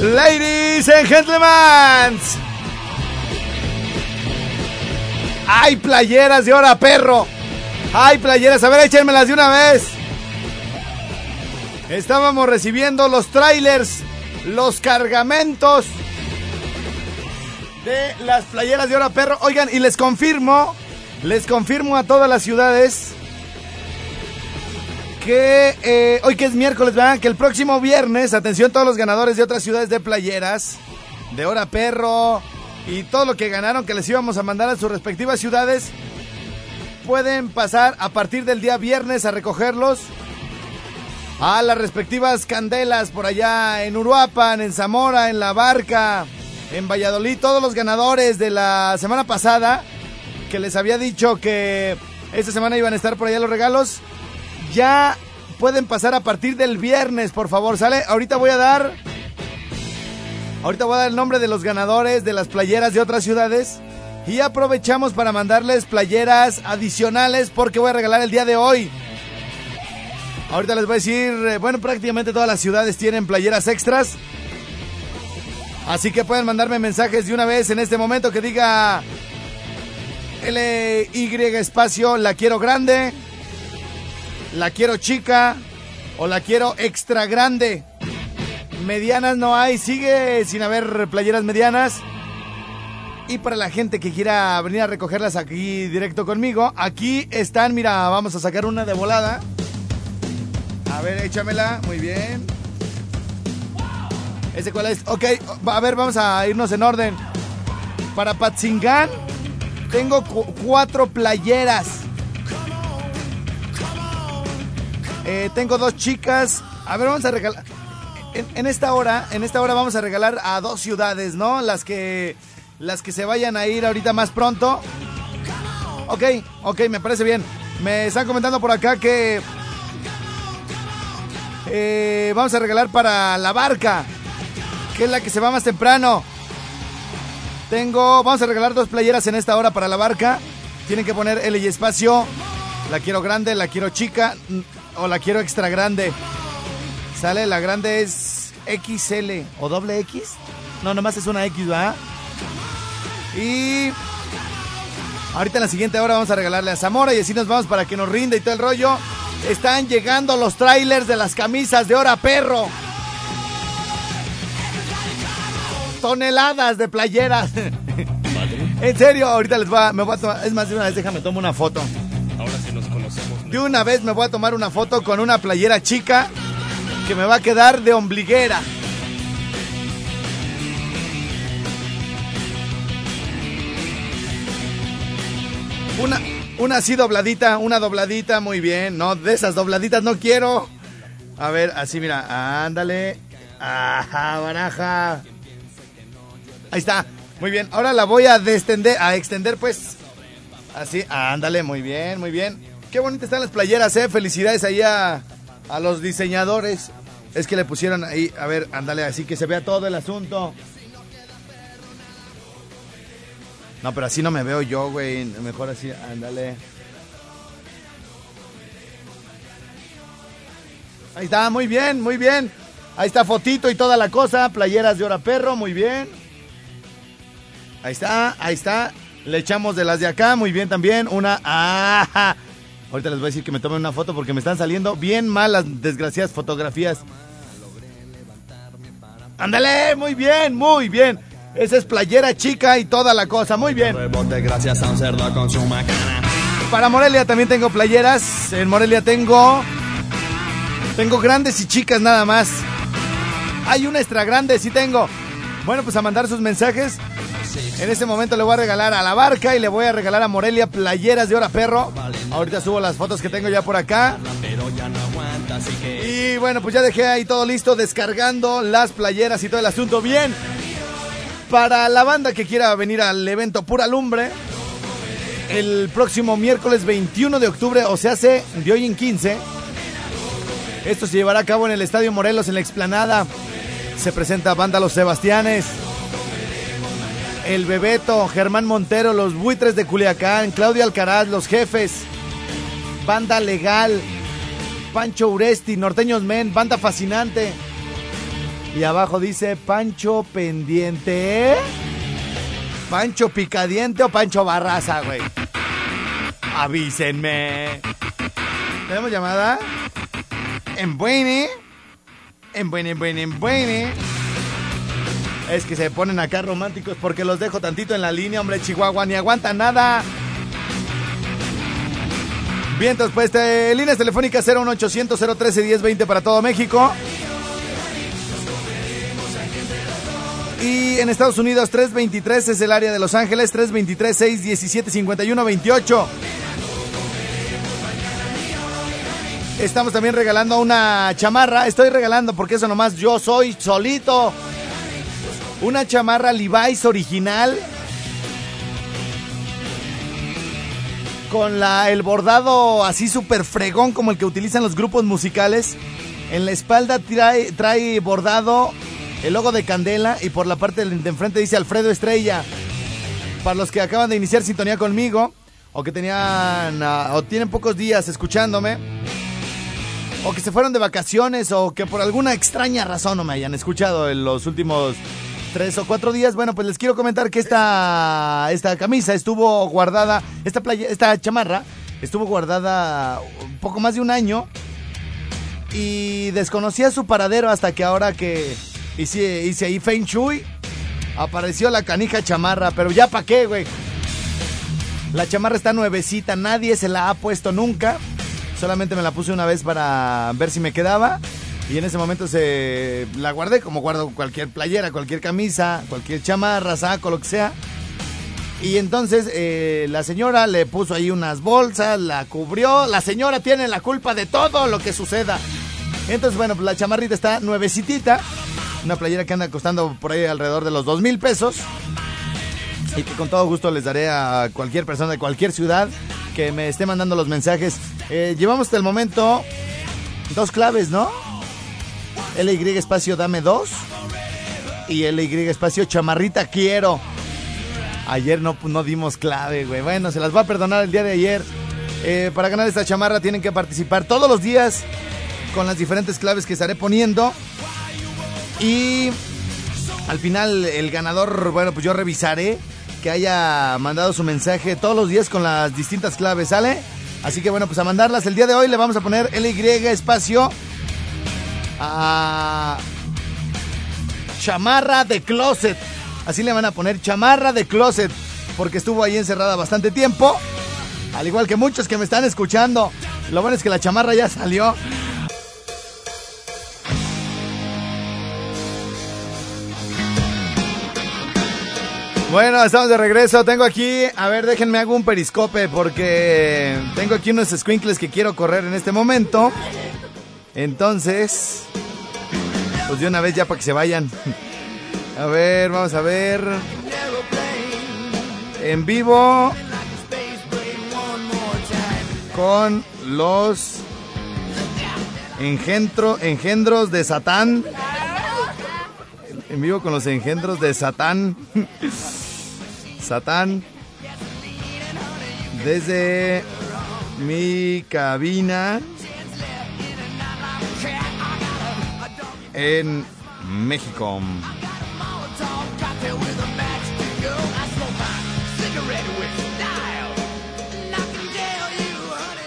Ladies and gentlemen. Hay playeras de hora, perro. Hay playeras, a ver, échenmelas de una vez. Estábamos recibiendo los trailers, los cargamentos de las playeras de hora, perro. Oigan, y les confirmo les confirmo a todas las ciudades que eh, hoy que es miércoles. Que el próximo viernes, atención todos los ganadores de otras ciudades de playeras, de Hora Perro y todo lo que ganaron que les íbamos a mandar a sus respectivas ciudades, pueden pasar a partir del día viernes a recogerlos a las respectivas candelas por allá en Uruapan, en Zamora, en La Barca, en Valladolid, todos los ganadores de la semana pasada que les había dicho que esta semana iban a estar por allá los regalos, ya pueden pasar a partir del viernes, por favor, ¿sale? Ahorita voy a dar... Ahorita voy a dar el nombre de los ganadores de las playeras de otras ciudades. Y aprovechamos para mandarles playeras adicionales porque voy a regalar el día de hoy. Ahorita les voy a decir, eh, bueno, prácticamente todas las ciudades tienen playeras extras. Así que pueden mandarme mensajes de una vez en este momento que diga L-Y espacio, la quiero grande, la quiero chica o la quiero extra grande. Medianas no hay, sigue sin haber playeras medianas. Y para la gente que quiera venir a recogerlas aquí directo conmigo, aquí están, mira, vamos a sacar una de volada. A ver, échamela, muy bien. ¿Ese cuál es? Ok, a ver, vamos a irnos en orden. Para Patzingán, tengo cuatro playeras. Eh, tengo dos chicas. A ver, vamos a regalar. En, esta hora, en esta hora vamos a regalar a dos ciudades, ¿no? Las que, las que se vayan a ir ahorita más pronto. Ok, ok, me parece bien. Me están comentando por acá que eh, vamos a regalar para la barca, que es la que se va más temprano. Tengo, vamos a regalar dos playeras en esta hora para la barca. Tienen que poner L y espacio. La quiero grande, la quiero chica o la quiero extra grande. Sale, la grande es XL o doble X. No, nomás es una X, ¿va? Y ahorita en la siguiente hora vamos a regalarle a Zamora y así nos vamos para que nos rinda y todo el rollo. Están llegando los trailers de las camisas de hora perro toneladas de playeras. en serio, ahorita les voy a, me voy a tomar, es más de una vez déjame tomar una foto. De una vez me voy a tomar una foto con una playera chica que me va a quedar de ombliguera. Una, una así dobladita, una dobladita, muy bien. No, de esas dobladitas no quiero. A ver, así mira, ándale. Ajá, baraja. Ahí está. Muy bien. Ahora la voy a descender, a extender pues. Así, ándale, muy bien, muy bien. Qué bonitas están las playeras, eh. Felicidades ahí a, los diseñadores. Es que le pusieron ahí, a ver, ándale, así que se vea todo el asunto. No, pero así no me veo yo, güey. Mejor así, ándale. Ahí está, muy bien, muy bien. Ahí está fotito y toda la cosa. Playeras de hora perro, muy bien. Ahí está, ahí está. Le echamos de las de acá, muy bien también. Una. ¡Ah! Ahorita les voy a decir que me tomen una foto porque me están saliendo bien mal las desgraciadas fotografías. Ándale, muy bien, muy bien. Esa es playera chica y toda la cosa, muy bien. gracias a un cerdo con su macana. Para Morelia también tengo playeras. En Morelia tengo. Tengo grandes y chicas nada más. Hay una extra grande, sí tengo. Bueno, pues a mandar sus mensajes. En este momento le voy a regalar a la barca y le voy a regalar a Morelia playeras de hora perro. Ahorita subo las fotos que tengo ya por acá. Y bueno, pues ya dejé ahí todo listo, descargando las playeras y todo el asunto bien. Para la banda que quiera venir al evento Pura Lumbre, el próximo miércoles 21 de octubre, o se hace de hoy en 15. Esto se llevará a cabo en el Estadio Morelos, en la explanada. Se presenta Banda Los Sebastianes, El Bebeto, Germán Montero, Los Buitres de Culiacán, Claudia Alcaraz, Los Jefes, Banda Legal, Pancho Uresti, Norteños Men, Banda Fascinante. Y abajo dice Pancho Pendiente. Pancho Picadiente o Pancho Barraza, güey. Avísenme. ¿Tenemos llamada? En Buene. En Buene, en Buene, en Buene. Es que se ponen acá románticos porque los dejo tantito en la línea, hombre, Chihuahua, ni aguanta nada. Bien, pues, eh, líneas telefónicas 01800 013 1020 para todo México. Y en Estados Unidos, 323 es el área de Los Ángeles, 323 617 51 28. Estamos también regalando una chamarra. Estoy regalando porque eso nomás yo soy solito. Una chamarra Levi's original. Con la, el bordado así súper fregón como el que utilizan los grupos musicales. En la espalda trae, trae bordado el logo de Candela y por la parte de enfrente dice Alfredo Estrella. Para los que acaban de iniciar sintonía conmigo o que tenían ah, o tienen pocos días escuchándome o que se fueron de vacaciones o que por alguna extraña razón no me hayan escuchado en los últimos tres o cuatro días, bueno, pues les quiero comentar que esta, esta camisa estuvo guardada, esta, playa, esta chamarra estuvo guardada un poco más de un año y desconocía su paradero hasta que ahora que hice, hice ahí Feng Shui, apareció la canija chamarra, pero ya pa' qué, güey. La chamarra está nuevecita, nadie se la ha puesto nunca. Solamente me la puse una vez para ver si me quedaba. Y en ese momento se la guardé como guardo cualquier playera, cualquier camisa, cualquier chamarra, saco, lo que sea. Y entonces eh, la señora le puso ahí unas bolsas, la cubrió. La señora tiene la culpa de todo lo que suceda. Entonces, bueno, pues la chamarrita está nuevecitita. Una playera que anda costando por ahí alrededor de los dos mil pesos. Y que con todo gusto les daré a cualquier persona de cualquier ciudad que me esté mandando los mensajes. Eh, llevamos hasta el momento dos claves, ¿no? LY espacio dame dos. Y LY espacio chamarrita quiero. Ayer no, no dimos clave, güey. Bueno, se las va a perdonar el día de ayer. Eh, para ganar esta chamarra tienen que participar todos los días con las diferentes claves que estaré poniendo. Y al final el ganador, bueno, pues yo revisaré que haya mandado su mensaje todos los días con las distintas claves, ¿sale? Así que bueno, pues a mandarlas. El día de hoy le vamos a poner LY espacio a chamarra de closet. Así le van a poner chamarra de closet porque estuvo ahí encerrada bastante tiempo. Al igual que muchos que me están escuchando. Lo bueno es que la chamarra ya salió. Bueno, estamos de regreso. Tengo aquí, a ver, déjenme hago un periscope porque tengo aquí unos squinkles que quiero correr en este momento. Entonces, pues de una vez ya para que se vayan. A ver, vamos a ver. En vivo con los engendro, engendros de Satán. En vivo con los engendros de Satán. Satán. Desde mi cabina. En México.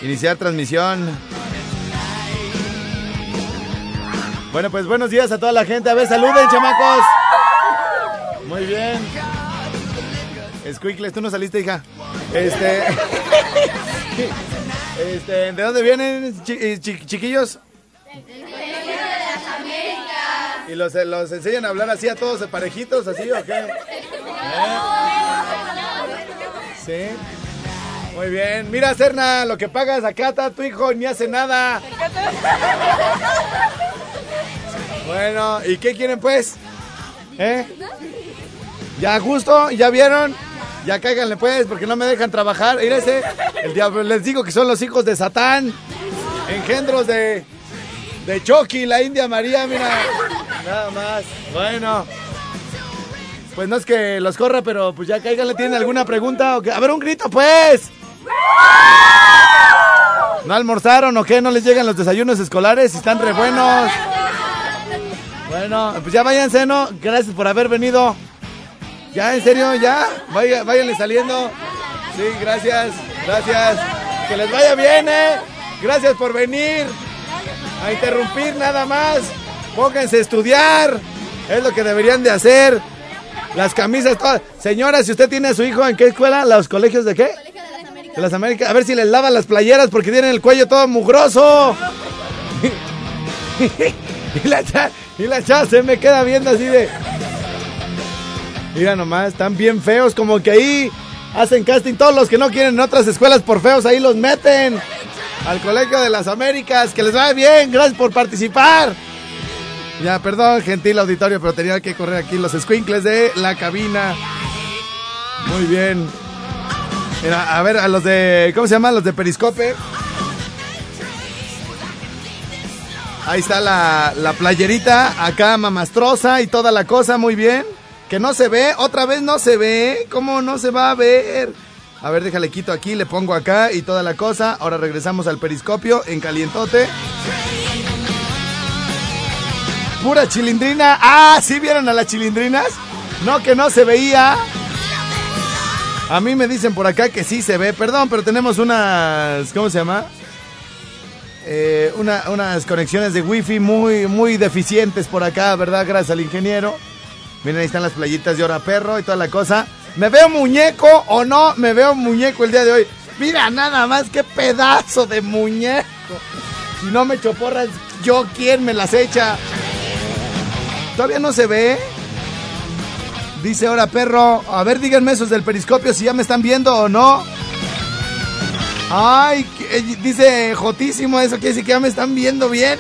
Iniciar transmisión. Bueno, pues buenos días a toda la gente. A ver, saluden, chamacos. Muy bien. Squinkles, tú no saliste, hija. Este. este ¿De dónde vienen, eh, chi- chiquillos? ¿Y los, los enseñan a hablar así a todos parejitos, así o qué? ¿Eh? Sí. Muy bien. Mira, Serna, lo que pagas acá está tu hijo, ni hace nada. Bueno, ¿y qué quieren pues? ¿Eh? ¿Ya a gusto? ¿Ya vieron? Ya cáiganle pues, porque no me dejan trabajar. Mira ese, el diablo, les digo que son los hijos de Satán, engendros de, de Chucky, la India María, mira. Nada más. Bueno. Pues no es que los corra, pero pues ya cáiganle, ¿tienen alguna pregunta? o qué? A ver, un grito pues. ¿No almorzaron o qué? ¿No les llegan los desayunos escolares? ¿Están re buenos? Bueno, pues ya váyanse, ¿no? Gracias por haber venido. Ya, en serio, ya. Vaya, váyanle saliendo. Sí, gracias, gracias. Que les vaya bien, ¿eh? Gracias por venir. A interrumpir nada más. Pónganse a estudiar. Es lo que deberían de hacer. Las camisas todas. Señora, si usted tiene a su hijo, ¿en qué escuela? ¿Los colegios de qué? De las Américas. A ver si les lavan las playeras porque tienen el cuello todo mugroso. y la cha, y la cha se me queda viendo así de. Mira nomás, están bien feos, como que ahí hacen casting. Todos los que no quieren en otras escuelas por feos, ahí los meten al Colegio de las Américas. Que les vaya bien, gracias por participar. Ya, perdón, gentil auditorio, pero tenía que correr aquí los squinkles de la cabina. Muy bien. Mira, a ver, a los de. ¿Cómo se llama? Los de Periscope. Ahí está la, la playerita, acá mamastrosa y toda la cosa, muy bien. Que no se ve, otra vez no se ve. ¿Cómo no se va a ver? A ver, déjale quito aquí, le pongo acá y toda la cosa. Ahora regresamos al periscopio en calientote. Pura chilindrina. Ah, ¿sí vieron a las chilindrinas? No, que no se veía. A mí me dicen por acá que sí se ve. Perdón, pero tenemos unas. ¿Cómo se llama? Eh, una- unas conexiones de wifi muy, muy deficientes por acá, ¿verdad? Gracias al ingeniero. Miren, ahí están las playitas de hora perro y toda la cosa. ¿Me veo muñeco o no? Me veo muñeco el día de hoy. Mira nada más qué pedazo de muñeco. Si no me echo porras, yo quién me las echa. Todavía no se ve. Dice ahora perro. A ver, díganme esos del periscopio si ya me están viendo o no. Ay, eh, dice Jotísimo, eso quiere decir que ya me están viendo bien.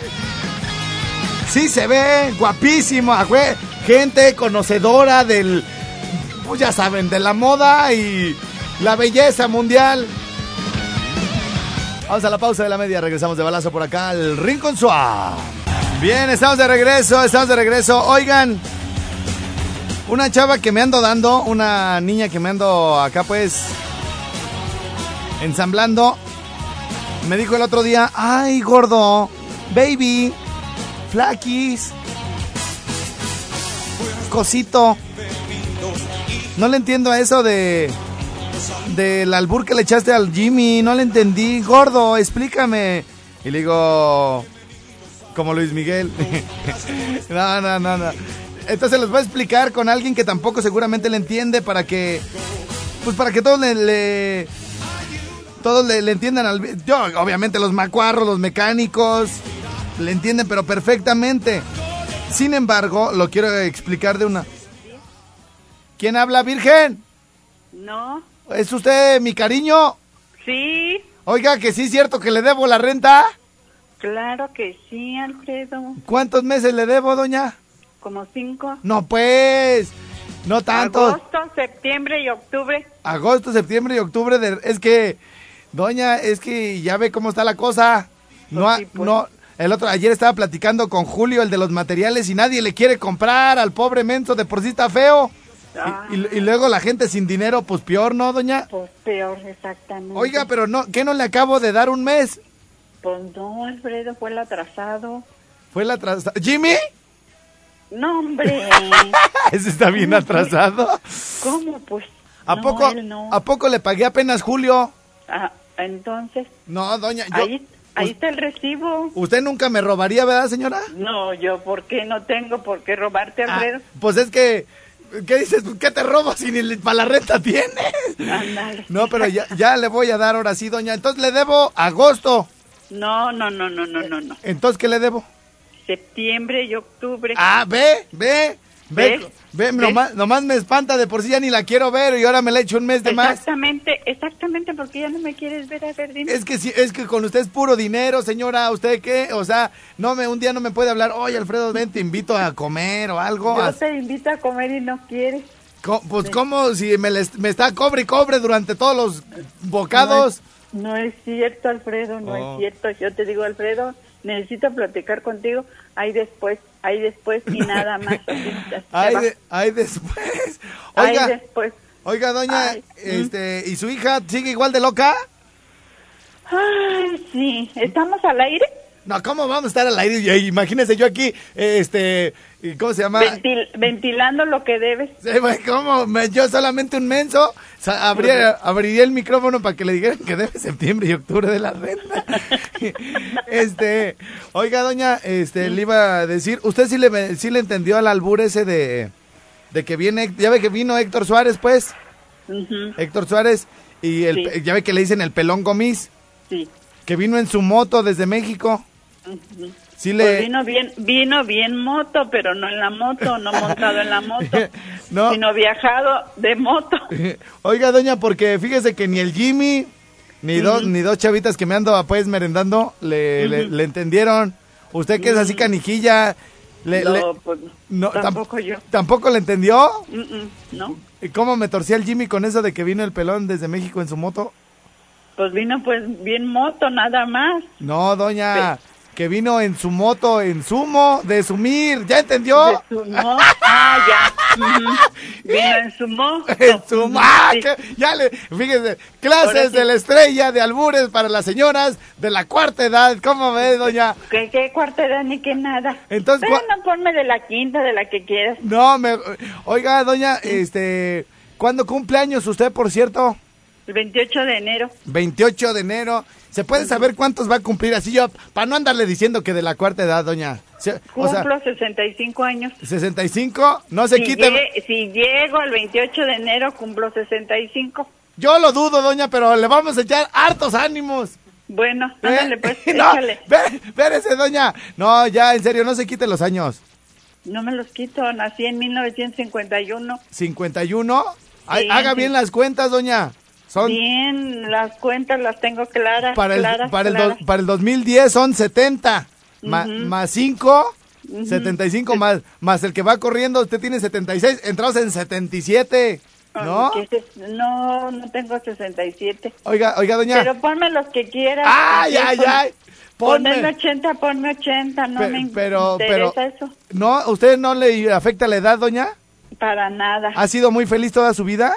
Sí se ve, guapísimo, gente conocedora del, pues ya saben, de la moda y la belleza mundial. Vamos a la pausa de la media, regresamos de balazo por acá al Rincón Suave. Bien, estamos de regreso, estamos de regreso. Oigan, una chava que me ando dando, una niña que me ando acá pues ensamblando, me dijo el otro día, ay gordo, baby, flaquis, cosito. No le entiendo a eso de del albur que le echaste al Jimmy, no le entendí, gordo, explícame. Y le digo, como Luis Miguel. no, no, no, no. Entonces les voy a explicar con alguien que tampoco seguramente le entiende para que, pues para que todos le, le- todos le, le entiendan al, yo, obviamente los macuarros, los mecánicos, le entienden pero perfectamente. Sin embargo, lo quiero explicar de una. ¿Quién habla, Virgen? No, ¿Es usted mi cariño? sí, Oiga, que sí es cierto que le debo la renta. claro que sí, Alfredo. ¿Cuántos meses le debo, doña? Como cinco. No, pues, no tantos. Agosto, septiembre y octubre. Agosto, septiembre y octubre. De... Es que, doña, es que ya ve cómo está la cosa. No, Pues ha- sí, pues. no. El otro, ayer estaba platicando con Julio, el de los materiales, y nadie le quiere comprar al pobre menso, de por sí está feo. Y, y- y luego la gente sin dinero, pues peor, ¿no, doña? Pues peor, exactamente. Oiga, pero no, ¿qué no le acabo de dar un mes? Pues no, Alfredo, fue el atrasado. Fue la atrasada. ¿Jimmy? No, hombre. Ese está bien atrasado. ¿Cómo? Pues. ¿A no, poco, no. ¿A poco le pagué apenas Julio? Ah, Entonces, No, doña, yo... ahí, ahí está el recibo. Usted nunca me robaría, ¿verdad, señora? No, yo, ¿por qué no tengo por qué robarte, Ah, Alfredo? pues es que... ¿Qué dices? ¿Qué te robo si ni para la renta tienes? No, pero ya, ya le voy a dar ahora sí, doña. Entonces le debo agosto. No, no, no, no, no, no, no. Entonces, ¿qué le debo? Septiembre y octubre. Ah, ve, ve, ve, ve, nomás, nomás me espanta de por sí ya ni la quiero ver y ahora me la echo un mes de más. Exactamente, exactamente, porque ya no me quieres ver a ver, dime. Es que sí, es que con usted es puro dinero, señora. ¿Usted qué? O sea, no me, un día no me puede hablar. Oye, Alfredo, ven, te invito a comer o algo. Yo A- te invito a comer y no quieres. co- pues, ¿cómo? Si me, les- me está cobre y cobre durante todos los bocados. No es cierto, Alfredo, no Oh. es cierto. Yo te digo, Alfredo, necesito platicar contigo. Ahí después, ahí después y nada más. De- ay, después. Ahí Oiga, después. oiga, doña, Ay, este, ¿y su hija sigue igual de loca? Ay, sí. ¿Estamos al aire? No, ¿cómo vamos a estar al aire? Imagínese yo aquí, este, ¿y ¿cómo se llama? Ventil- ventilando lo que debes. ¿Cómo? Yo solamente un menso abría- abriría el micrófono para que le dijeran que debe septiembre y octubre de la renta. este, oiga, doña, este, le iba a decir, ¿usted sí le, sí le entendió al albur ese de, de que viene, ya ve que vino Héctor Suárez, pues? Héctor Suárez, y el, Sí. ya ve que le dicen el pelón gomis, Sí. que vino en su moto desde México. Sí Pues le... vino bien, vino bien moto, pero no en la moto, no montado en la moto, No. sino viajado de moto. Oiga, doña, porque fíjese que ni el Jimmy, ni, dos, ni dos chavitas que me ando pues merendando, le, le, le entendieron. Usted que es así canijilla, le, no, pues no, tampoco yo. ¿Tampoco le entendió? Mm, mm, ¿No? ¿Y cómo me torcía el Jimmy con eso de que vino el pelón desde México en su moto? Pues vino pues bien moto, nada más. No, doña, que vino en su moto, en sumo, de sumir, ¿ya entendió? De su mo- Ah, ya. Vino en su mo. En su Ujú, ma- sí. que- ya le, fíjese, clases sí. de la estrella de albures para las señoras de la cuarta edad, ¿cómo ve, doña? ¿Qué, qué cuarta edad ni qué nada? Entonces, Pero ¿cuá- no ponme de la quinta, de la que quieras. No, me, oiga, doña, este, ¿cuándo cumple años usted, por cierto? El 28 de enero. 28 de enero. ¿Se puede saber cuántos va a cumplir así yo, para no andarle diciendo que de la cuarta edad, doña? Se- O sea, Cumplo 65 años. 65, no se Si, quite. si llego el 28 de enero, cumplo 65. Yo lo dudo, doña, pero le vamos a echar hartos ánimos. Bueno, ¿Eh? ándale pues, no, échale. espérese, doña. No, ya, en serio, no se quite los años. No me los quito, nací en 1951. 51. Ay, Sí, haga sí. bien las cuentas, doña. Son Bien, las cuentas las tengo claras. para el, claras, para, el do- claras. para el 2010 son 70. Ma- Más 5, 75 más, más el que va corriendo, usted tiene 76, entrados en 77. ¿No? No, no tengo 67. Oiga, oiga, doña. Pero ponme los que quieras. ¡Ay, ay, ay! Ponme Ponme. 80, ponme 80, no Pe- me pero, pero, interesa eso. ¿no? ¿Usted no le afecta la edad, doña? Para nada. ¿Ha sido muy feliz toda su vida?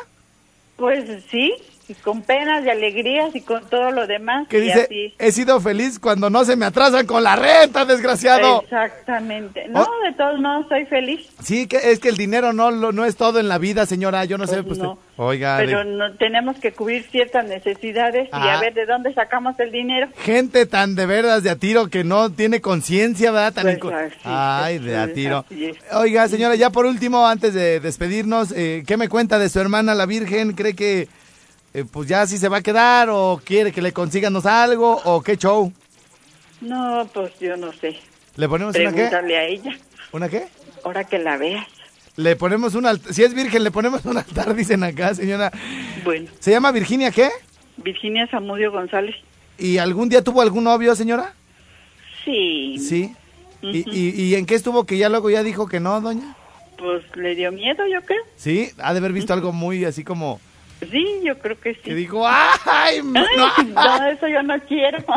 Pues sí, y con penas y alegrías y con todo lo demás. Que y dice, así. he sido feliz cuando no se me atrasan con la renta, desgraciado. Exactamente. No, Oh. de todos modos soy feliz. Sí, que es que el dinero no, lo- no es todo en la vida, señora. Yo no sé, Pues pues, no. oiga, Pero de- no, tenemos que cubrir ciertas necesidades y Ah. a ver de dónde sacamos el dinero. gente tan de veras de a tiro que no tiene conciencia, ¿verdad? Tan Pues inco- así, Ay, pues, de a pues, tiro. Oiga, señora, ya por último, antes de despedirnos, eh, ¿qué me cuenta de su hermana la Virgen? ¿Cree que eh, pues ya sí se va a quedar o quiere que le consíganos algo o qué show? No, pues yo no sé. ¿Le ponemos una qué? A ella, ¿Una qué? ahora que la veas. Le ponemos un altar, si es virgen, le ponemos un altar, dicen acá, señora. Bueno, ¿Se llama Virginia qué? Virginia Zamudio González. ¿Y algún día tuvo algún novio, señora? Sí, Sí. ¿Y, y, y en qué estuvo que ya luego ya dijo que no, doña? pues le dio miedo, yo creo. Sí, ha de haber visto algo muy así como Sí, yo creo que sí. que dijo, ¡ay! no". Ay, no, eso yo no quiero.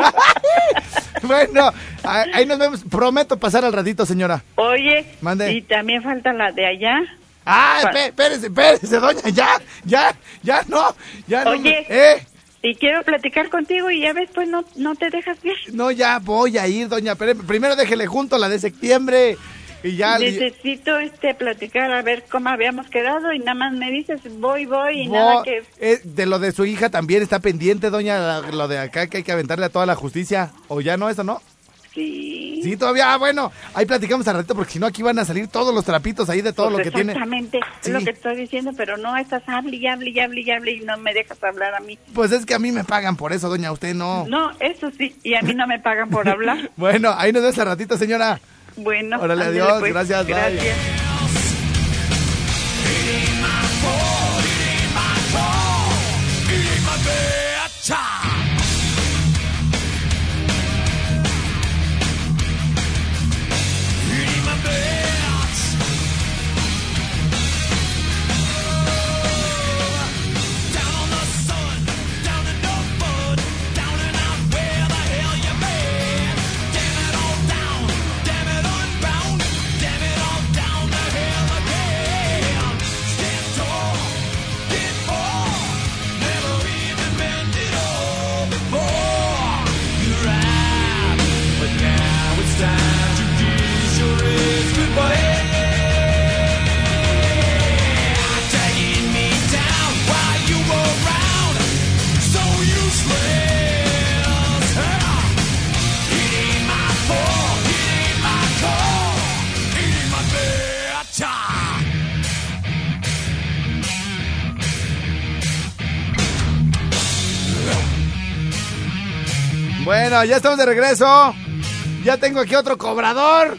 Bueno, ahí nos vemos. Prometo pasar al ratito, señora. Oye, Mande. y también falta la de allá. ¡Ah, espérese, espérese, doña! ¡Ya, ya, ya no! ¡Ya no! Oye. ¡Eh! Y quiero platicar contigo y ya ves, pues no, no te dejas ver. No, ya voy a ir, doña. Pero primero déjele junto la de septiembre. Y ya... Necesito este platicar a ver cómo habíamos quedado y nada más me dices voy, voy y nada que... eh, de lo de su hija también está pendiente, doña, lo de acá que hay que aventarle a toda la justicia. ¿O ya no, eso no? Sí. Sí, todavía, ah, bueno, ahí platicamos al ratito porque si no aquí van a salir todos los trapitos ahí de todo Pues lo que tiene. Exactamente, Sí. lo que estoy diciendo, pero no estás hable y hable y hable y hable y no me dejas hablar a mí. Pues es que a mí me pagan por eso, doña, usted no. No, eso sí, y a mí no me pagan por hablar. Bueno, ahí nos ves al ratito, señora. Bueno, Órale, ándale, adiós, pues. gracias, bye. Ya estamos de regreso. Ya tengo aquí otro cobrador.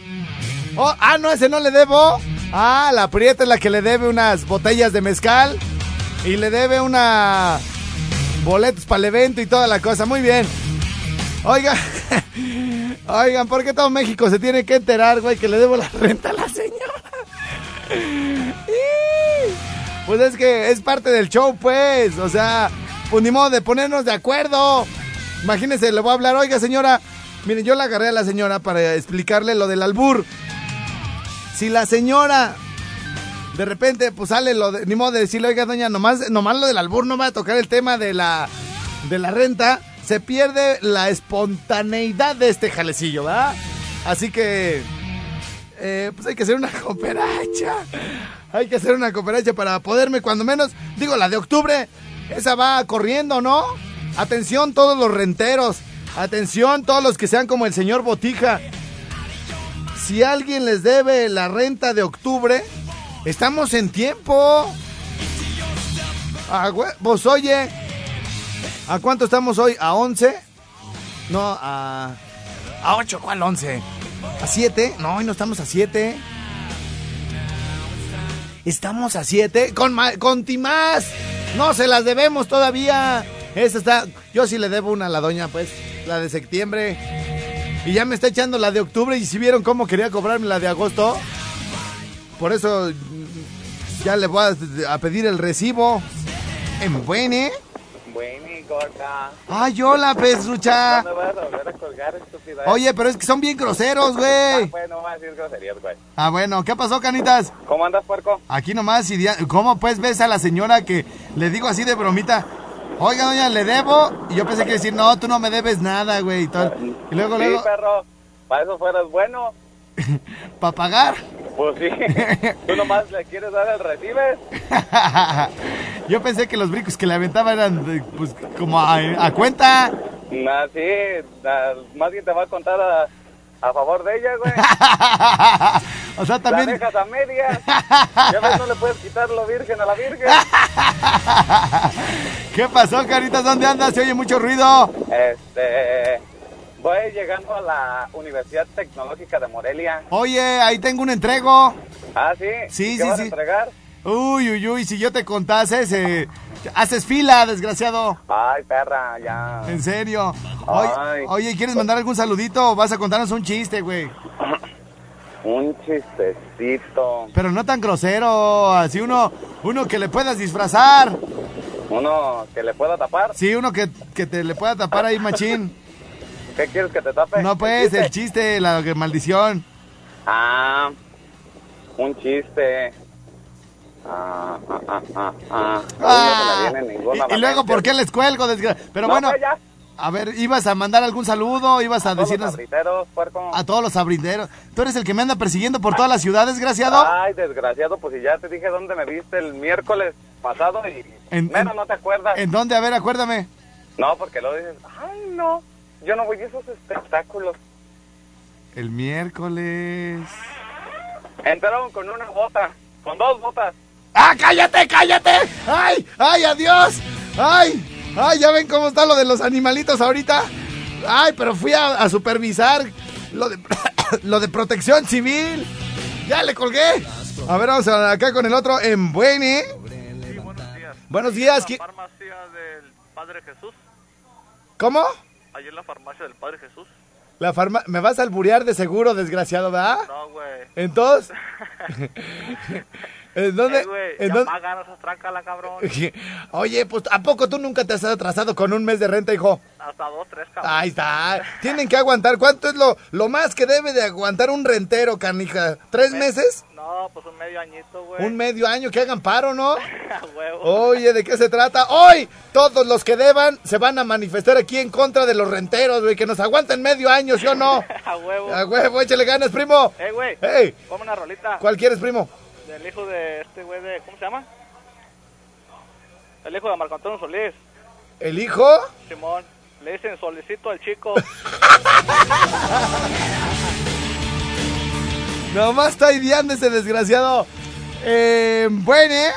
Oh, ah, no, ese no le debo. Ah, la prieta es la que le debe unas botellas de mezcal. Y le debe una boletos para el evento y toda la cosa. Muy bien. Oigan, oigan, ¿por qué todo México se tiene que enterar, güey, que le debo la renta a la señora? Pues es que es parte del show, pues. O sea, pues de ponernos de acuerdo. Imagínense, le voy a hablar, oiga señora, miren, yo la agarré a la señora para explicarle lo del albur. Si la señora de repente pues sale lo de, ni modo de decirle, oiga doña, nomás, nomás lo del albur no va a tocar el tema de la, de la renta, se pierde la espontaneidad de este jalecillo, ¿verdad? Así que, eh, pues hay que hacer una cooperacha. Hay que hacer una cooperacha para poderme, cuando menos, digo, la de octubre, esa va corriendo, ¿no? Atención todos los renteros. Atención todos los que sean como el señor Botija. Si alguien les debe la renta de octubre, estamos en tiempo. Ah, Pues oye, ¿a cuánto estamos hoy? ¿A 11? No, a... ¿A 8? ¿Cuál 11? ¿A 7? No, hoy no estamos a 7. Estamos a 7. Con, con Timás. No se las debemos todavía. Esa está. Yo sí le debo una a la doña, pues. La de septiembre. Y ya me está echando la de octubre. Y si vieron cómo quería cobrarme la de agosto. Por eso mm, ya le voy a, a pedir el recibo. En buen, Bueno, gorda. Ay, hola, Pesrucha. ¿Cuándo vas a volver a colgar, estúpida? Oye, pero es que son bien groseros, güey. Pues no vas a decir groserías, güey. Ah, bueno, ¿qué pasó, canitas? ¿Cómo andas, puerco? Aquí nomás, idia- ¿cómo pues ves a la señora que le digo así de bromita? Oiga, doña, le debo. Y yo pensé que decir, no, tú no me debes nada, güey. Y, todo. y luego, sí, luego, perro. Para eso fueras bueno. para pagar. Pues sí. Tú nomás le quieres dar el recibes. yo pensé que los brincos que le aventaba eran, pues, como a, a cuenta. Así, ah, más bien te va a contar a, a favor de ella, güey. O sea, La también. dejas a medias. Ya ves, no le puedes quitar lo virgen a la virgen. ¿Qué pasó, caritas? ¿Dónde andas? Se oye mucho ruido. Este. Voy llegando a la Universidad Tecnológica de Morelia. Oye, ahí tengo un entrego. Ah, sí. Sí, ¿Y qué sí, vas sí. a entregar? Uy, uy, uy, si yo te contase, se... haces fila, desgraciado. Ay, perra, ya. En serio. Oye, Ay. oye, ¿quieres mandar algún saludito o vas a contarnos un chiste, güey? Un chistecito. Pero no tan grosero, así uno, uno que le puedas disfrazar. Uno que le pueda tapar. Sí, uno que, que te le pueda tapar ahí, machín. ¿Qué quieres que te tape? No, pues, chiste? el chiste, la maldición. Ah, un chiste. Ah, ah, ah, ah, ah. No se me viene y, ninguna y la luego. ¿por qué les cuelgo? Pero No, bueno, pues, ya. A ver, ¿ibas a mandar algún saludo? ¿Ibas a, Todos los decirnos abriteros, puerco. a todos los abrinderos? ¿Tú eres el que me anda persiguiendo por todas las ciudades, desgraciado? Ay, desgraciado, pues si ya te dije dónde me viste el miércoles pasado y En- menos en- no te acuerdas. ¿En dónde? A ver, acuérdame. No, porque luego dices, ay, no, yo no voy a esos espectáculos. El miércoles. Entraron con una bota, con dos botas. ¡Ah, cállate, cállate! ¡Ay, ay, adiós! ¡Ay, ay, ya ven cómo está lo de los animalitos ahorita! ¡Ay, pero fui a, a supervisar lo de, lo de protección civil! ¡Ya le colgué! A ver, vamos acá con el otro en Buene. buenos días. Buenos días. ¿qui- farmacia del Padre Jesús. ¿Cómo? Allí en la farmacia del Padre Jesús. La farma... Me vas a alburear de seguro, desgraciado, ¿verdad? No, güey. Entonces... ¿En dónde? Eh, güey, ¿En ya dónde? páganos, trácala, cabrón. Oye, pues ¿a poco tú nunca te has atrasado con un mes de renta, hijo? Hasta dos, tres, cabrón. Ahí está. Tienen que aguantar. ¿Cuánto es lo, lo más que debe de aguantar un rentero, canija? ¿Tres meses? No, pues un medio añito, güey. Un medio año que hagan paro, ¿no? Huevo. Oye, ¿de qué se trata? Hoy todos los que deban se van a manifestar aquí en contra de los renteros, güey, que nos aguanten medio año, ¿sí o no? A huevo. A huevo, échale ganas, primo. Eh, güey. Ey. Ponme una rolita. ¿Cuál quieres, primo? Del hijo de este güey de... ¿Cómo se llama? El hijo de Marco Antonio Solís. ¿El hijo? Simón. Le dicen solicito al chico. Nomás está ideando ese desgraciado. Eh, bueno, ¿eh?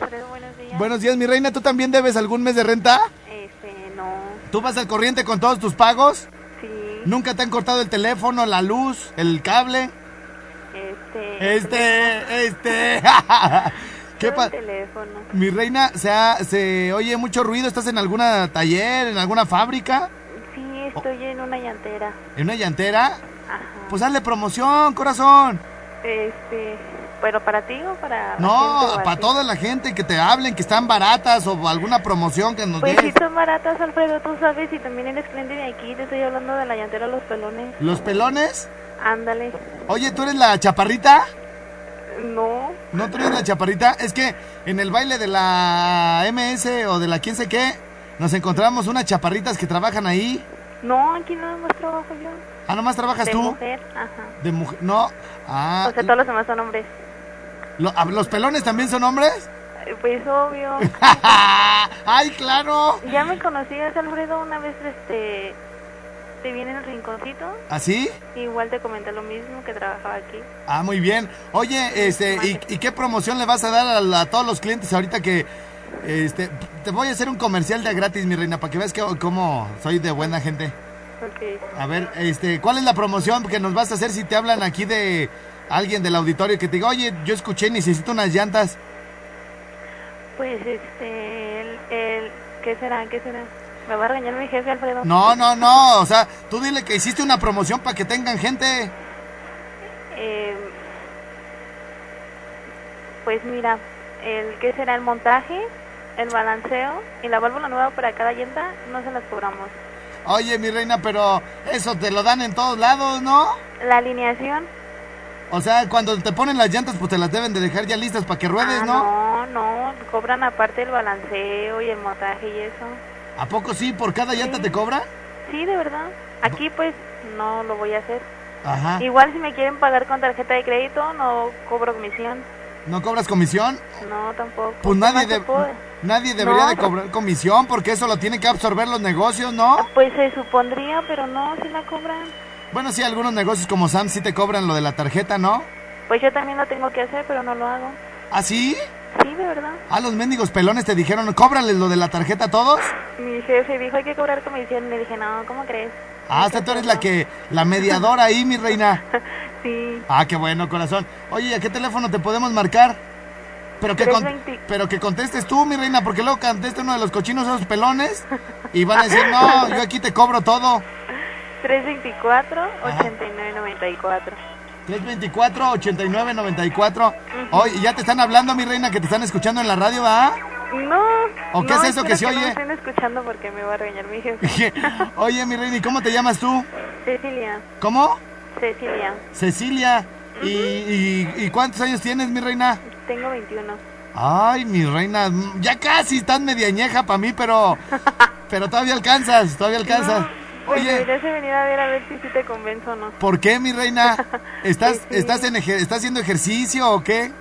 Alfredo, buenos días. Buenos días, mi reina. ¿Tú también debes algún mes de renta? Este, no. ¿Tú vas al corriente con todos tus pagos? Sí. ¿Nunca te han cortado el teléfono, la luz, el cable? Este. Este, este. ¿Qué pasa? Mi reina, se, ha- se oye mucho ruido. ¿Estás en alguna taller, en alguna fábrica? Sí, estoy en una llantera. ¿En una llantera? Ajá. Pues hazle promoción, corazón. Este. ¿Pero para ti o para.? No, gente para toda la gente que te hablen, que están baratas o alguna promoción que nos Pues sí, son baratas, Alfredo, tú sabes, y también eres cliente de aquí. Te estoy hablando de la llantera Los Pelones. ¿Los pelones? Ándale. Oye, ¿tú eres la chaparrita? No. ¿No tú eres la chaparrita? Es que en el baile de la MS o de la quién sé qué, nos encontramos unas chaparritas que trabajan ahí. No, aquí no más trabajo yo. Ah, nomás trabajas de tú. mujer, ajá. De mujer. No. Ah. O sea, todos los demás son hombres. lo- ¿Los pelones también son hombres? Eh, Pues obvio. ¡Ay, claro! ya me conocías, Alfredo, una vez este. Te vi en el rinconcito. ¿Así? Igual te comenté lo mismo que trabajaba aquí. Ah, muy bien. Oye, este, ¿y, y qué promoción le vas a dar a, a todos los clientes ahorita que, este, te voy a hacer un comercial de gratis, mi reina, para que veas que, cómo soy de buena gente. Ok. A ver, este, ¿cuál es la promoción que nos vas a hacer si te hablan aquí de alguien del auditorio que te diga, oye, yo escuché, necesito unas llantas? Pues este. El, el, ¿Qué será? ¿Qué será? ¿Me va a regañar mi jefe, Alfredo? No, no, no, o sea, tú dile que hiciste una promoción para que tengan gente. Eh, pues mira, el ¿qué será? El montaje, el balanceo y la válvula nueva para cada llanta no se las cobramos. Oye, mi reina, pero eso te lo dan en todos lados, ¿no? La alineación. O sea, cuando te ponen las llantas, pues te las deben de dejar ya listas para que ruedes, ah, ¿no? no, no, cobran aparte el balanceo y el montaje y eso. ¿A poco sí? ¿Por cada llanta te cobra? Sí, de verdad. Aquí pues no lo voy a hacer. Ajá. Igual si me quieren pagar con tarjeta de crédito, no cobro comisión. ¿No cobras comisión? No, tampoco. Pues ¿Qué nadie, de- nadie debería No. de cobrar comisión porque eso lo tienen que absorber los negocios, ¿no? Pues se supondría, pero no, si la cobran. Bueno, sí, algunos negocios como Sam sí te cobran lo de la tarjeta, ¿no? Pues yo también lo tengo que hacer, pero no lo hago. ¿Ah, sí? Sí, de verdad. Ah, los mendigos pelones te dijeron, cóbrales lo de la tarjeta a todos. Mi jefe dijo hay que cobrar comisión le dije, no, ¿cómo crees? Ah, hasta tú eres la que, la mediadora ahí, mi reina. Sí. Ah, qué bueno, corazón. Oye, ¿y ¿a qué teléfono te podemos marcar? Pero que, con- 320. pero que contestes tú, mi reina, porque luego conteste uno de los cochinos esos pelones y van a decir, no, yo aquí te cobro todo. 324-8994. 324-8994. Oye, ya te están hablando, mi reina, que te están escuchando en la radio, ¿va? No. ¿O qué no, es eso que se No me oye? estén escuchando porque me va a regañar mi jefe. Oye, mi reina, ¿y cómo te llamas tú? Cecilia. ¿Cómo? Cecilia. Cecilia. ¿Y, y, y cuántos años tienes, mi reina? Tengo 21. Ay, mi reina, ya casi estás mediañeja para mí, pero Pero todavía alcanzas, todavía alcanzas. Pues Oye, deberías de venir a ver a ver si sí te convenzo o no. ¿por qué, mi reina? ¿Estás, Sí, estás, en ejer- ¿Estás haciendo ejercicio o qué?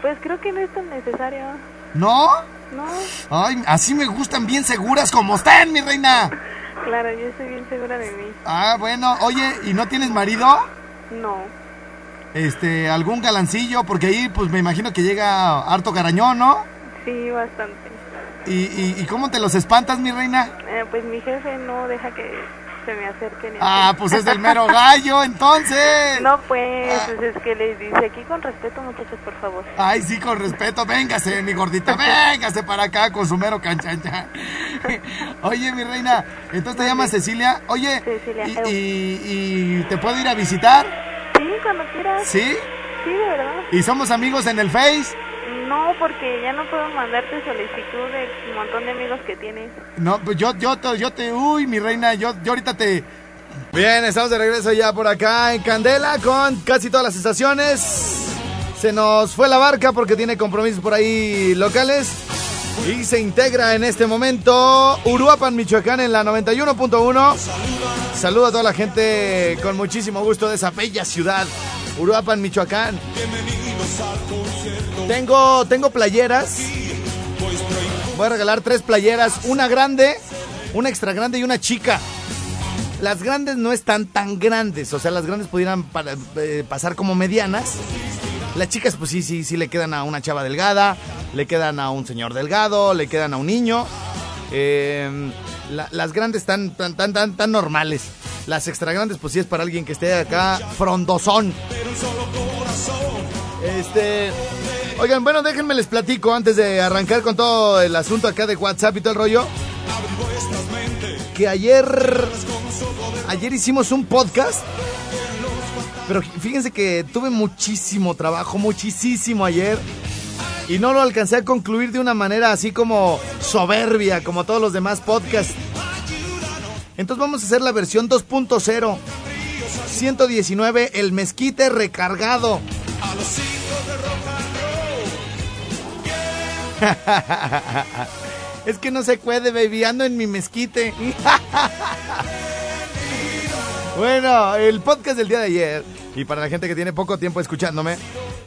Pues creo que no es tan necesario. ¿No? No, Ay, así me gustan bien seguras como están, mi reina. claro, yo estoy bien segura de mí. Ah, bueno, oye, ¿y no tienes marido? No, Este, algún galancillo, porque ahí pues me imagino que llega harto garañón, ¿no? sí, bastante. ¿Y, y, y cómo te los espantas, mi reina? Eh, pues mi jefe no deja que se me acerquen. Ah, pues es del mero gallo, entonces. No, pues, pues, es que les dice aquí con respeto, muchachos, por favor. Ay, sí, con respeto, véngase, mi gordita, véngase para acá con su mero canchancha. Oye, mi reina, entonces te llamas Cecilia. Oye, Cecilia, y, eu. y- y te puedo ir a visitar? Sí, cuando quieras. ¿Sí? Sí, de verdad. ¿Y somos amigos en el Face? No, porque ya no puedo mandarte solicitud de un montón de amigos que tienes. No, pues yo, yo, te- yo te, uy, mi reina, yo, yo ahorita te... Bien, estamos de regreso ya por acá en Candela con casi todas las estaciones. Se nos fue la barca porque tiene compromisos por ahí locales. Y se integra en este momento Uruapan, Michoacán en la 91.1. Saludo a toda la gente con muchísimo gusto de esa bella ciudad, Uruapan, Michoacán. Tengo, tengo playeras. Voy a regalar tres playeras, una grande, una extra grande y una chica. Las grandes no están tan grandes, o sea, las grandes pudieran para- eh, pasar como medianas. Las chicas, pues sí, sí, sí le quedan a una chava delgada, le quedan a un señor delgado, le quedan a un niño. La- las grandes están tan, tan, tan, tan normales. Las extra grandes, pues sí es para alguien que esté acá frondosón. Este. Oigan, bueno, déjenme les platico antes de arrancar con todo el asunto acá de WhatsApp y todo el rollo. Que ayer. Ayer hicimos un podcast. Pero fíjense que tuve muchísimo trabajo, muchísimo ayer. Y no lo alcancé a concluir de una manera así como soberbia, como todos los demás podcasts. Entonces vamos a hacer la versión 2.0. 119, el mezquite recargado. es que no se puede, baby, ando en mi mezquite. bueno, el podcast del día de ayer, y para la gente que tiene poco tiempo escuchándome,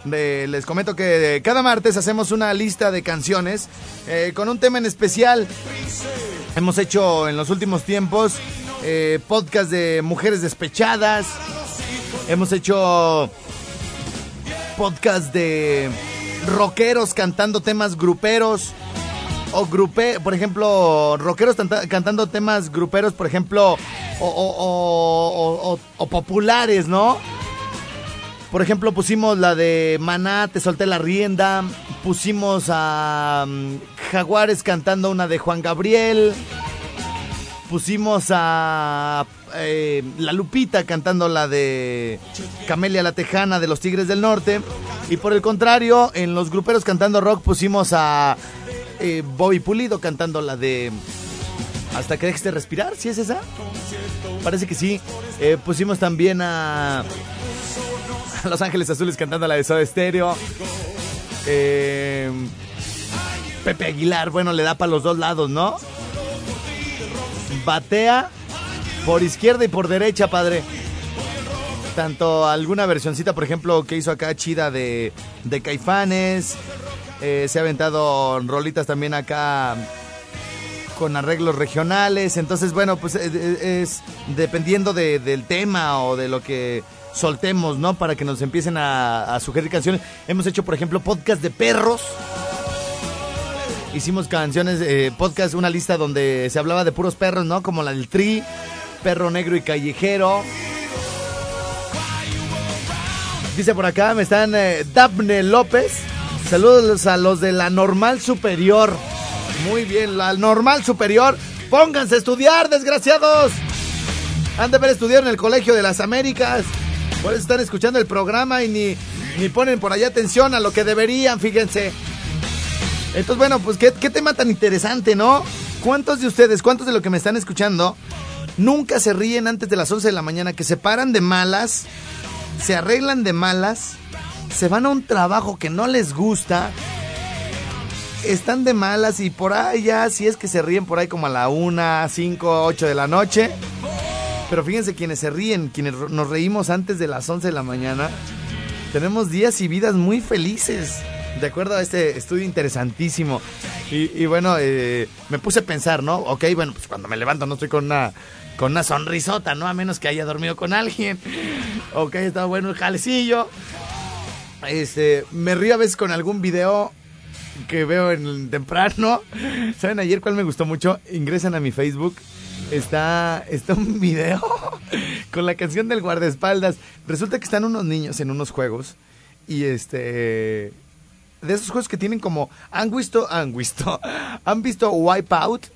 les comento que cada martes hacemos una lista de canciones eh, con un tema en especial. Hemos hecho en los últimos tiempos eh, podcast de mujeres despechadas. Hemos hecho podcast de rockeros cantando temas gruperos. O grupe, por ejemplo, rockeros cantando temas gruperos, por ejemplo, o populares, ¿no? Por ejemplo, pusimos la de Maná, Te solté la rienda. Pusimos a mm, Jaguares cantando una de Juan Gabriel. Pusimos a eh, La Lupita cantando la de Camelia la Tejana de los Tigres del Norte. Y por el contrario, en los gruperos cantando rock pusimos a eh, Bobby Pulido cantando la de Hasta que dejes de respirar, ¿sí es esa? Parece que sí. Eh, pusimos también a, Los Ángeles Azules cantando la de Soda Stereo. Eh, Pepe Aguilar, bueno, le da para los dos lados, ¿no? Batea por izquierda y por derecha, padre. Tanto alguna versioncita, por ejemplo, que hizo acá chida de, de Caifanes. Eh, se ha aventado rolitas también acá con arreglos regionales. Entonces, bueno, pues eh, eh, es dependiendo de- del tema o de lo que soltemos, ¿no? Para que nos empiecen a, a sugerir canciones. Hemos hecho, por ejemplo, podcast de perros. Hicimos canciones, eh, podcast, una lista donde se hablaba de puros perros, ¿no? Como la del Tri, Perro Negro y Callejero. Dice por acá, me están eh, López. Saludos a los de la Normal Superior. Muy bien, la Normal Superior. Pónganse a estudiar, desgraciados. Han de haber estudiado en el Colegio de las Américas. Por eso están escuchando el programa y ni, ni ponen por allá atención a lo que deberían, fíjense. Entonces, bueno, pues ¿qué, qué tema tan interesante, ¿no? ¿Cuántos de ustedes, cuántos de los que me están escuchando, nunca se ríen antes de las 11 de la mañana, que se paran de malas, se arreglan de malas, se van a un trabajo que no les gusta están de malas y por ahí ya, si es que se ríen por ahí como a la una, cinco, ocho de la noche. Pero fíjense, quienes se ríen, quienes nos reímos antes de las 11 de la mañana, tenemos días y vidas muy felices. De acuerdo a este estudio interesantísimo. Y, y bueno, eh, me puse a pensar, ¿no? Ok, bueno, pues cuando me levanto no estoy con una, con una sonrisota, ¿no? A menos que haya dormido con alguien. O que haya estado bueno el jalecillo. Este, me río a veces con algún video que veo en temprano. ¿Saben ayer cuál me gustó mucho? Ingresan a mi Facebook. Está, está un video con la canción del guardaespaldas. Resulta que están unos niños en unos juegos. Y este. De esos juegos que tienen como. Han visto. Han visto. Han visto Wipeout.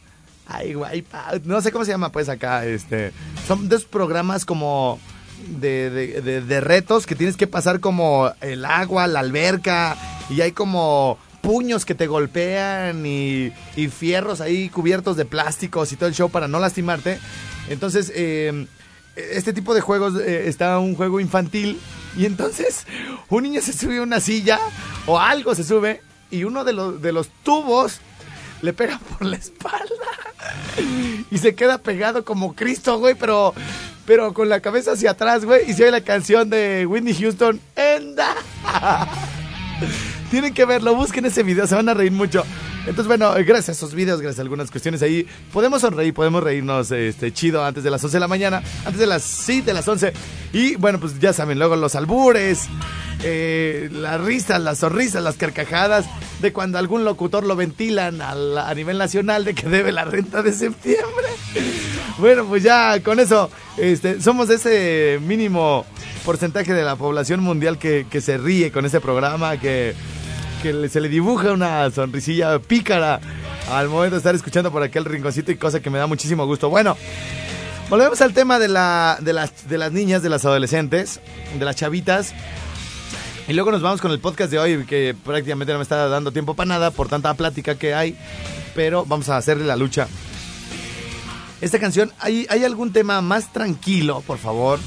Ay, Wipeout. No sé cómo se llama, pues acá. Este. Son de esos programas como. De, de, de, retos que tienes que pasar como el agua, la alberca. Y hay como puños que te golpean y, y, fierros ahí cubiertos de plásticos y todo el show para no lastimarte. Entonces, eh, este tipo de juegos eh, está un juego infantil y entonces un niño se sube a una silla o algo se sube y uno de de los tubos le pega por la espalda y se queda pegado como Cristo, güey, pero, pero con la cabeza hacia atrás, güey, y se oye la canción de Whitney Houston, Enda. Tienen que verlo, busquen ese video, se van a reír mucho. Entonces, bueno, gracias a esos videos, gracias a algunas cuestiones ahí, podemos sonreír, podemos reírnos este, chido antes de las 11 de la mañana, antes de las, sí, de las 11. Y bueno, pues ya saben, luego los albures, eh, las risas, las sonrisas, las carcajadas, de cuando algún locutor lo ventilan a, la, a nivel nacional de que debe la renta de septiembre. Bueno, pues ya con eso, este, somos ese mínimo porcentaje de la población mundial que, que se ríe con ese programa, que que se le dibuja una sonrisilla pícara al momento de estar escuchando por aquel rinconcito y cosa que me da muchísimo gusto. Bueno, volvemos al tema de, la, de, las, de las niñas, de las adolescentes, de las chavitas. Y luego nos vamos con el podcast de hoy, que prácticamente no me está dando tiempo para nada por tanta plática que hay, pero vamos a hacerle la lucha. Esta canción, ¿hay, ¿hay algún tema más tranquilo, por favor?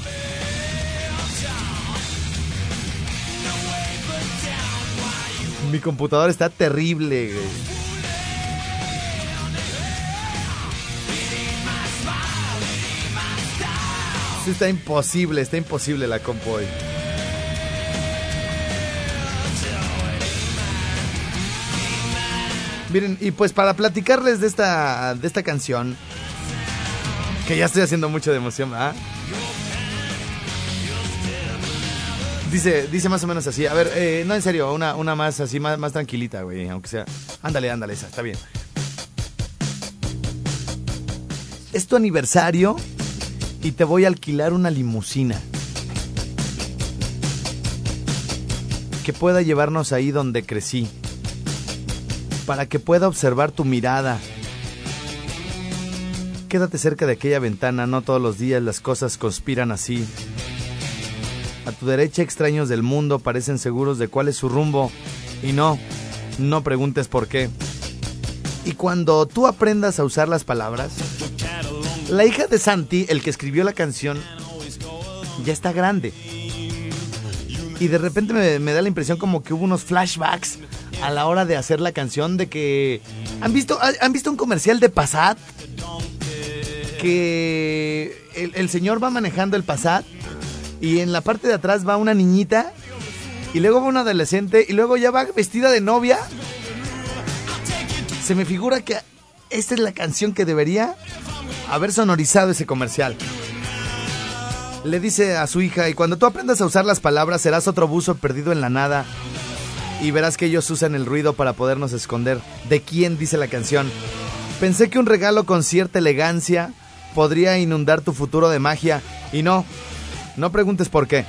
Mi computadora está terrible, güey. Está imposible, está imposible la compu hoy. Miren, y pues para platicarles de esta, de esta canción, que ya estoy haciendo mucho de emoción, ¿ah? Dice, dice más o menos así. A ver, eh, no en serio, una, una más así, más, más tranquilita, güey. Aunque sea. Ándale, ándale, esa, está bien. Es tu aniversario y te voy a alquilar una limusina. Que pueda llevarnos ahí donde crecí. Para que pueda observar tu mirada. Quédate cerca de aquella ventana, no todos los días las cosas conspiran así. A tu derecha extraños del mundo parecen seguros de cuál es su rumbo. Y no, no preguntes por qué. Y cuando tú aprendas a usar las palabras, la hija de Santi, el que escribió la canción, ya está grande. Y de repente me, da la impresión como que hubo unos flashbacks a la hora de hacer la canción de que... ¿Han visto, han visto un comercial de Passat? Que el, el señor va manejando el Passat y en la parte de atrás va una niñita y luego va una adolescente y luego ya va vestida de novia. Se me figura que esta es la canción que debería haber sonorizado ese comercial. Le dice a su hija, y cuando tú aprendas a usar las palabras serás otro buzo perdido en la nada. Y verás que ellos usan el ruido para podernos esconder. ¿De quién dice la canción? Pensé que un regalo con cierta elegancia podría inundar tu futuro de magia. Y no, no preguntes por qué.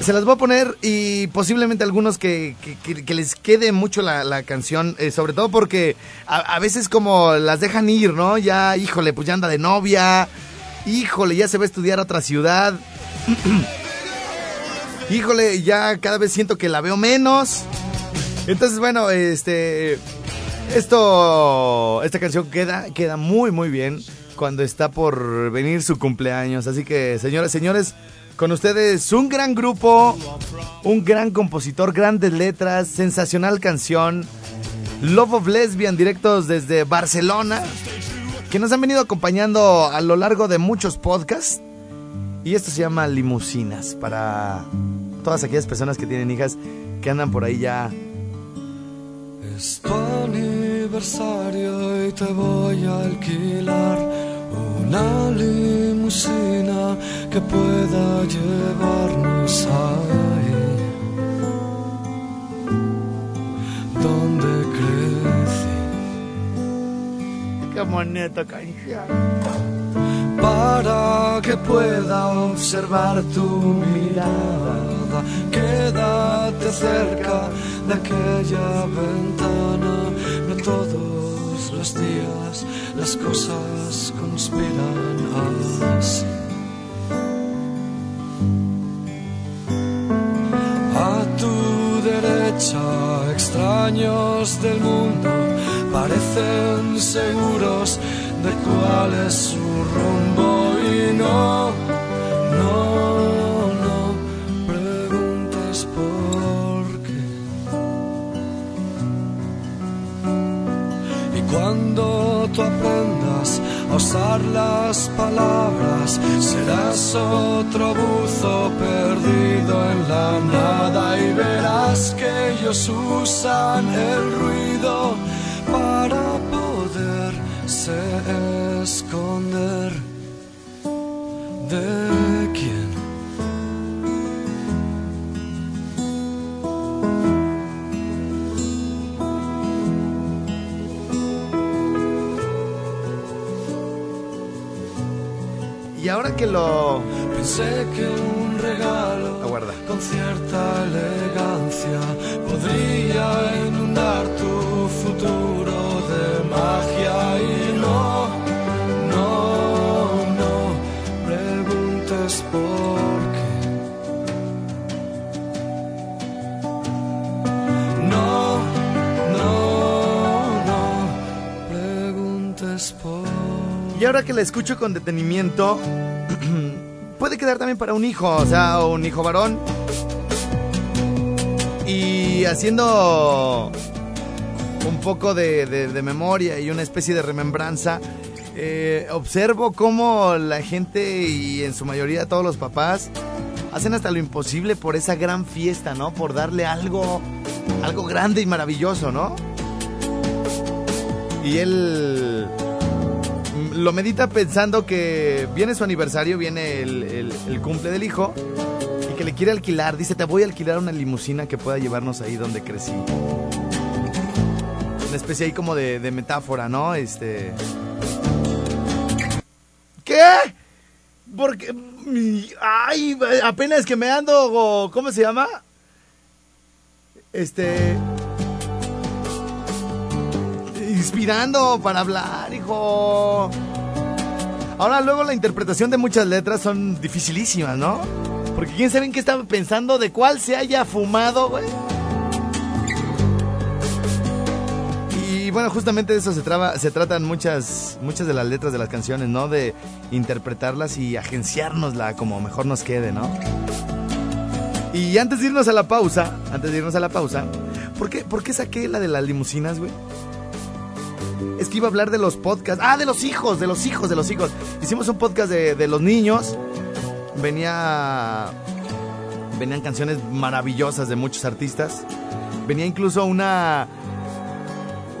Se las voy a poner y posiblemente algunos que, que, les quede mucho la, la canción, eh, sobre todo porque a, a, veces como las dejan ir, ¿no? Ya, híjole, pues ya anda de novia, híjole, ya se va a estudiar a otra ciudad, híjole, ya cada vez siento que la veo menos. Entonces, bueno, este, esto, esta canción queda, queda muy, muy bien cuando está por venir su cumpleaños. Así que, señores, señores, con ustedes un gran grupo, un gran compositor, grandes letras, sensacional canción. Love of Lesbian, directos desde Barcelona, que nos han venido acompañando a lo largo de muchos podcasts. Y esto se llama Limusinas, para todas aquellas personas que tienen hijas que andan por ahí ya. Es aniversario y te voy a alquilar una limusina que pueda llevarnos ahí donde crecí. Qué bonita canción. Para que pueda observar tu mirada, quédate cerca de aquella ventana. No los días las cosas conspiran así. A tu derecha, extraños del mundo parecen seguros de cuál es su rumbo y no, cuando tú aprendas a usar las palabras, serás otro buzo perdido en la nada y verás que ellos usan el ruido para poder se esconder de ahora que lo... Pensé que un regalo Aguarda. con cierta elegancia podría inundar Y ahora que la escucho con detenimiento, puede quedar también para un hijo, o sea, un hijo varón. Y haciendo un poco de, memoria y una especie de remembranza, eh, observo cómo la gente y en su mayoría todos los papás hacen hasta lo imposible por esa gran fiesta, ¿no? Por darle algo, algo grande y maravilloso, ¿no? Y él lo medita pensando que viene su aniversario, viene el, cumple del hijo y que le quiere alquilar. Dice, te voy a alquilar una limusina que pueda llevarnos ahí donde crecí. Una especie ahí como de, de metáfora, ¿no? Este... ¿Qué? Porque... Ay, apenas que me ando... ¿Cómo se llama? Este... Inspirando para hablar, hijo. Ahora luego la interpretación de muchas letras son dificilísimas, ¿no? Porque quién sabe en qué estaba pensando, de cuál se haya fumado, güey. Y bueno, justamente de eso se, traba- se tratan muchas, muchas de las letras de las canciones, ¿no? De interpretarlas y agenciárnosla como mejor nos quede, ¿no? Y antes de irnos a la pausa, antes de irnos a la pausa, ¿por qué, por qué saqué la de las limusinas, güey? Es que iba a hablar de los podcasts. Ah, de los hijos, de los hijos, de los hijos. Hicimos un podcast de, de los niños. Venía. Venían canciones maravillosas de muchos artistas. Venía incluso una.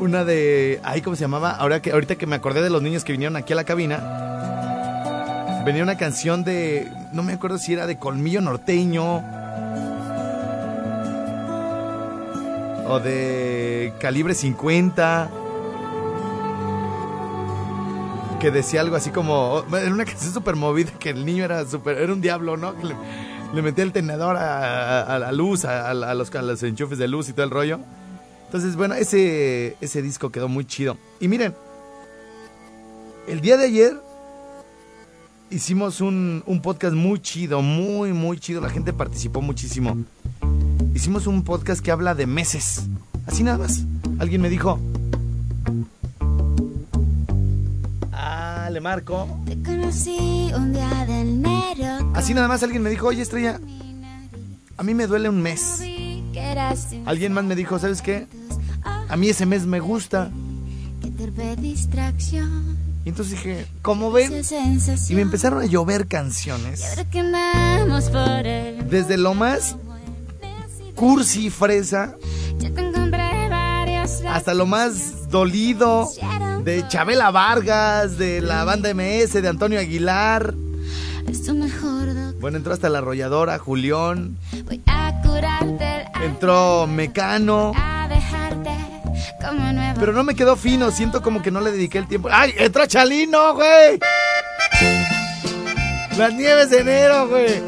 Una de. Ay, ¿cómo se llamaba? Ahora que, ahorita que me acordé de los niños que vinieron aquí a la cabina. Venía una canción de. No me acuerdo si era de Colmillo Norteño. O de Calibre 50 que decía algo así como era una canción súper movida que el niño era súper era un diablo no que le, metía el tenedor a, la luz a, a los, los enchufes de luz y todo el rollo. Entonces bueno ese ese disco quedó muy chido. Y miren el día de ayer hicimos un, un podcast muy chido muy muy chido. La gente participó muchísimo. Hicimos un podcast que habla de meses. Así nada más. Alguien me dijo marco. Te conocí un día de enero. Así nada más alguien me dijo, oye Estrella, a mí me duele un mes. Alguien más me dijo, ¿sabes qué? a mí ese mes me gusta. Y entonces dije, ¿cómo ven? Y me empezaron a llover canciones. Desde lo más cursi fresa encontré varios hasta lo más dolido de Chabela Vargas, de la banda MS, de Antonio Aguilar. Bueno, entró hasta la arrolladora, Julián. Voy a curarte el Entró Mecano. a dejarte como nuevo. Pero no me quedó fino, siento como que no le dediqué el tiempo. ¡Ay! ¡Entró Chalino, güey! Las nieves de enero, güey.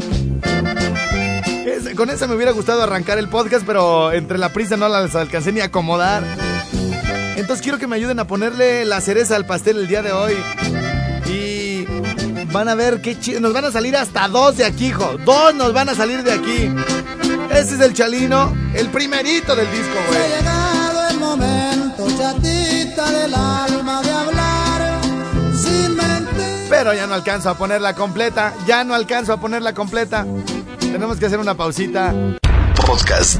Es- con esa me hubiera gustado arrancar el podcast, pero entre la prisa no las alcancé ni a acomodar. Entonces quiero que me ayuden a ponerle la cereza al pastel el día de hoy. Y van a ver qué chido. Nos van a salir hasta dos de aquí, hijo. Dos nos van a salir de aquí. Ese es el Chalino, el primerito del disco, güey. Ha llegado el momento, chatita del alma, de hablar sin mentir. Pero ya no alcanzo a ponerla completa. Ya no alcanzo a ponerla completa. Tenemos que hacer una pausita. Podcast.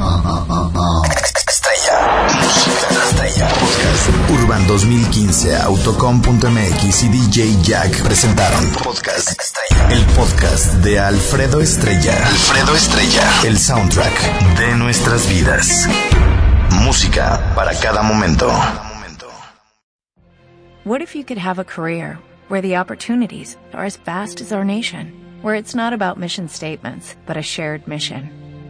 Urban 2015, Autocom.mx y DJ Jack presentaron Podcast Estrella. El podcast de Alfredo Estrella. Alfredo Estrella. El soundtrack de nuestras vidas. Música para cada momento. What if you could have a career where the opportunities are as vast as our nation, where it's not about mission statements, but a shared mission?